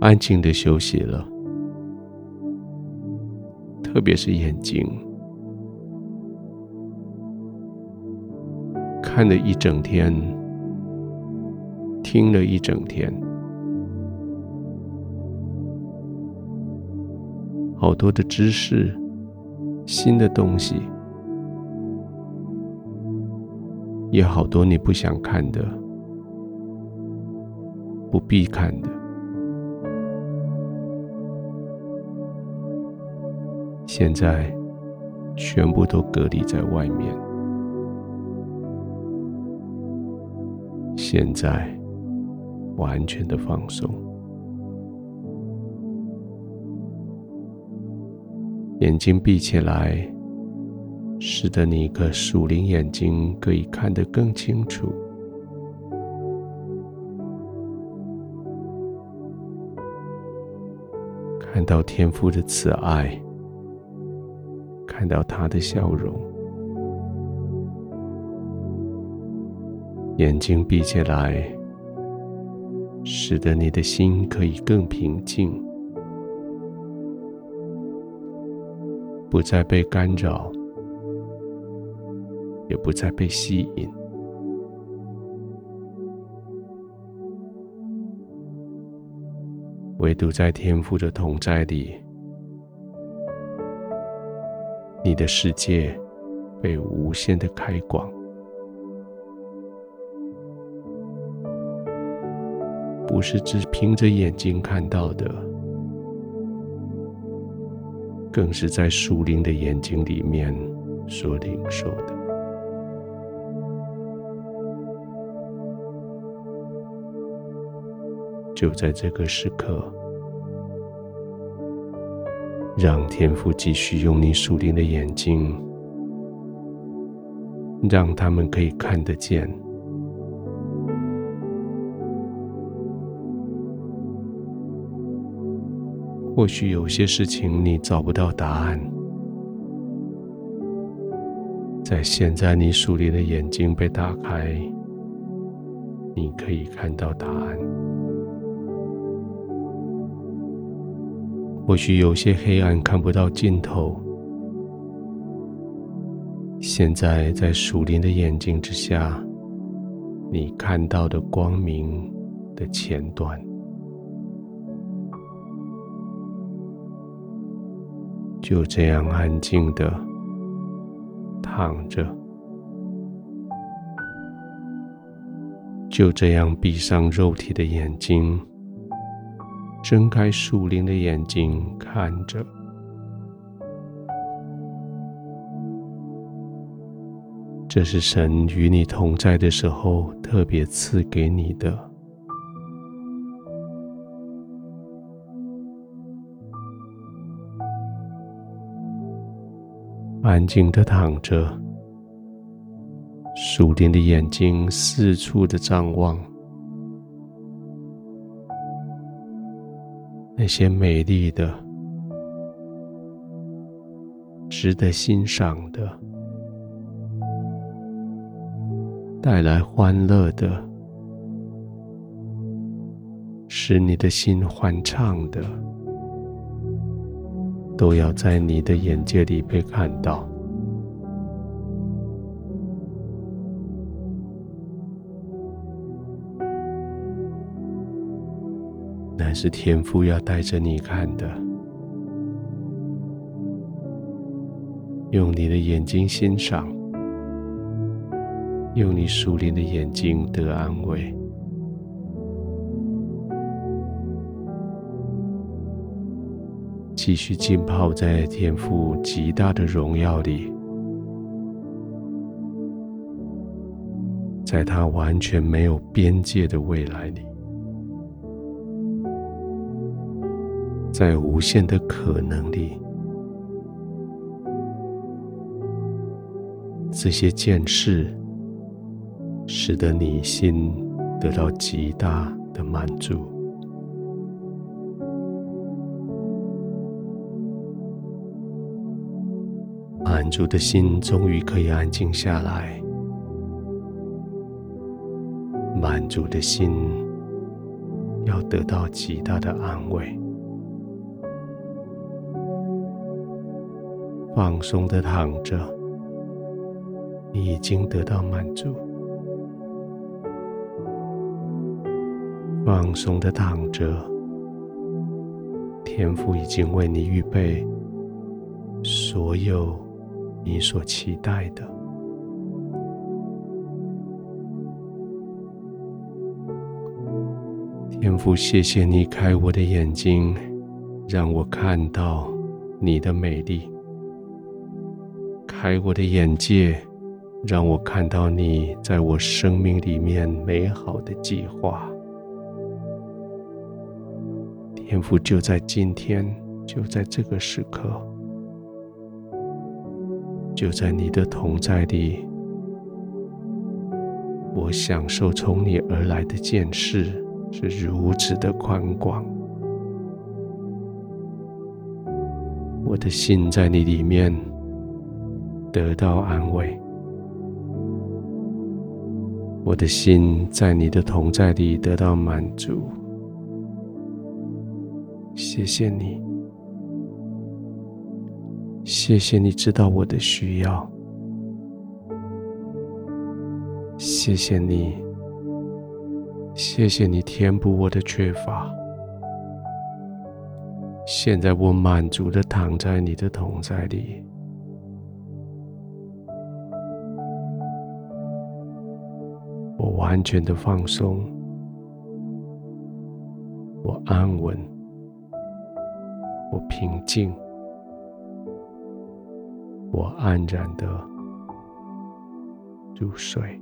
安静的休息了，特别是眼睛，看了一整天，听了一整天，好多的知识，新的东西，也好多你不想看的，不必看的。现在全部都隔离在外面。现在完全的放松，眼睛闭起来，使得你一个属灵眼睛可以看得更清楚，看到天父的慈爱。看到他的笑容，眼睛闭起来，使得你的心可以更平静，不再被干扰，也不再被吸引，唯独在天父的同在里。你的世界被无限的开广，不是只凭着眼睛看到的，更是在属灵的眼睛里面所领受的。就在这个时刻。让天父继续用你属灵的眼睛，让他们可以看得见。或许有些事情你找不到答案，在现在你属灵的眼睛被打开，你可以看到答案。或许有些黑暗看不到尽头，现在在属灵的眼睛之下，你看到的光明的前端，就这样安静的躺着，就这样闭上肉体的眼睛。睁开树林的眼睛，看着，这是神与你同在的时候特别赐给你的。安静的躺着，树林的眼睛四处的张望。些美丽的、值得欣赏的、带来欢乐的、使你的心欢畅的，都要在你的眼界里被看到。是天父要带着你看的，用你的眼睛欣赏，用你属灵的眼睛得安慰，继续浸泡在天父极大的荣耀里，在他完全没有边界的未来里。在无限的可能里，这些见识使得你心得到极大的满足。满足的心终于可以安静下来，满足的心要得到极大的安慰。放松的躺着，你已经得到满足。放松的躺着，天父已经为你预备所有你所期待的。天父，谢谢你开我的眼睛，让我看到你的美丽。开我的眼界，让我看到你在我生命里面美好的计划。天赋，就在今天，就在这个时刻，就在你的同在里，我享受从你而来的见识是如此的宽广。我的心在你里面。得到安慰，我的心在你的同在里得到满足。谢谢你，谢谢你知道我的需要，谢谢你，谢谢你填补我的缺乏。现在我满足的躺在你的同在里。完全的放松，我安稳，我平静，我安然的入睡。